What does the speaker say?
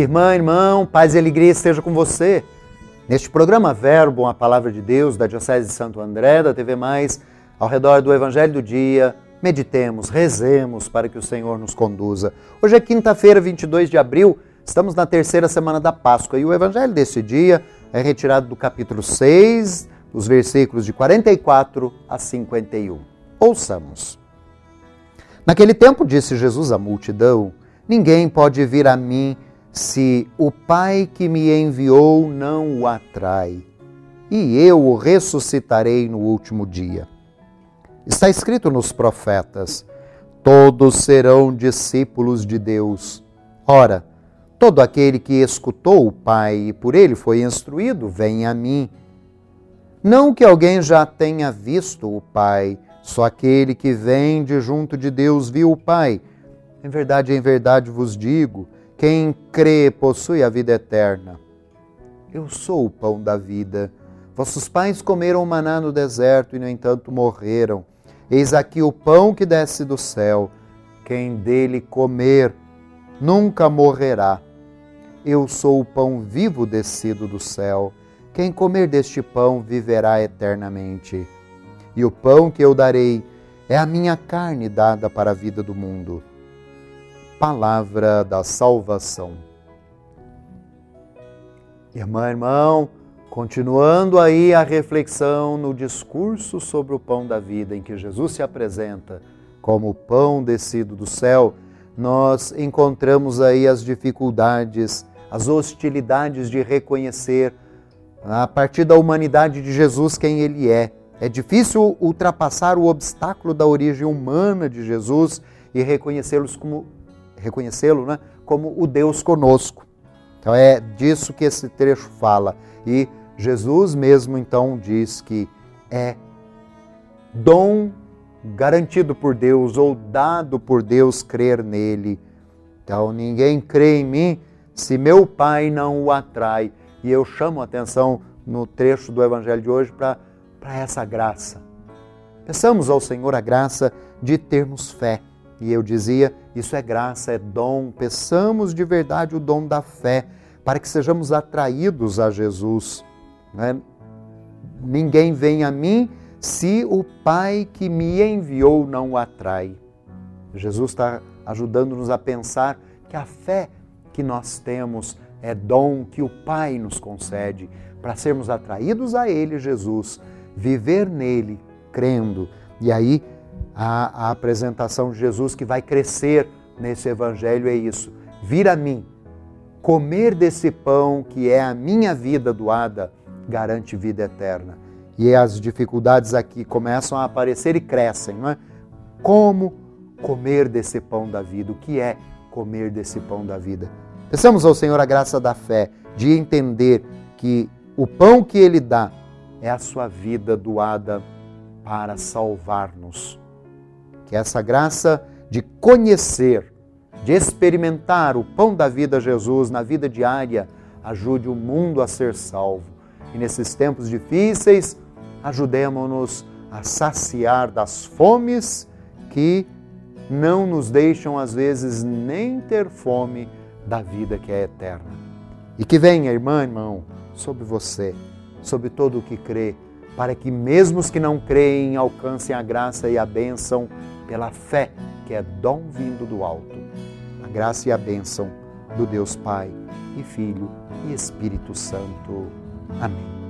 Irmã, irmão, paz e alegria esteja com você. Neste programa Verbo, a palavra de Deus da Diocese de Santo André, da TV Mais, ao redor do Evangelho do Dia, meditemos, rezemos para que o Senhor nos conduza. Hoje é quinta-feira, 22 de abril, estamos na terceira semana da Páscoa e o Evangelho desse dia é retirado do capítulo 6, dos versículos de 44 a 51. Ouçamos. Naquele tempo disse Jesus à multidão: Ninguém pode vir a mim se o Pai que me enviou não o atrai, e eu o ressuscitarei no último dia. Está escrito nos profetas: todos serão discípulos de Deus. Ora, todo aquele que escutou o Pai e por ele foi instruído, vem a mim. Não que alguém já tenha visto o Pai, só aquele que vem de junto de Deus viu o Pai. Em verdade, em verdade vos digo, quem crê possui a vida eterna. Eu sou o pão da vida. Vossos pais comeram maná no deserto e, no entanto, morreram. Eis aqui o pão que desce do céu. Quem dele comer nunca morrerá. Eu sou o pão vivo descido do céu. Quem comer deste pão viverá eternamente. E o pão que eu darei é a minha carne dada para a vida do mundo palavra da salvação. Irmã, irmão, continuando aí a reflexão no discurso sobre o pão da vida, em que Jesus se apresenta como o pão descido do céu, nós encontramos aí as dificuldades, as hostilidades de reconhecer a partir da humanidade de Jesus quem ele é. É difícil ultrapassar o obstáculo da origem humana de Jesus e reconhecê-los como reconhecê-lo né, como o Deus conosco. Então é disso que esse trecho fala. E Jesus mesmo então diz que é dom garantido por Deus ou dado por Deus crer nele. Então ninguém crê em mim se meu Pai não o atrai. E eu chamo a atenção no trecho do Evangelho de hoje para essa graça. Peçamos ao Senhor a graça de termos fé e eu dizia: isso é graça, é dom. Peçamos de verdade o dom da fé para que sejamos atraídos a Jesus. Né? Ninguém vem a mim se o Pai que me enviou não o atrai. Jesus está ajudando-nos a pensar que a fé que nós temos é dom que o Pai nos concede para sermos atraídos a Ele, Jesus, viver nele, crendo. E aí a, a apresentação de Jesus que vai crescer nesse evangelho é isso. Vir a mim, comer desse pão que é a minha vida doada, garante vida eterna. E as dificuldades aqui começam a aparecer e crescem, não é? Como comer desse pão da vida? O que é comer desse pão da vida? Peçamos ao Senhor a graça da fé, de entender que o pão que Ele dá é a sua vida doada para salvar-nos. Que essa graça de conhecer, de experimentar o pão da vida Jesus na vida diária ajude o mundo a ser salvo. E nesses tempos difíceis, ajudemos-nos a saciar das fomes que não nos deixam, às vezes, nem ter fome da vida que é eterna. E que venha, irmã, irmão, sobre você, sobre todo o que crê, para que mesmo os que não creem alcancem a graça e a bênção pela fé, que é dom vindo do alto. A graça e a bênção do Deus Pai e Filho e Espírito Santo. Amém.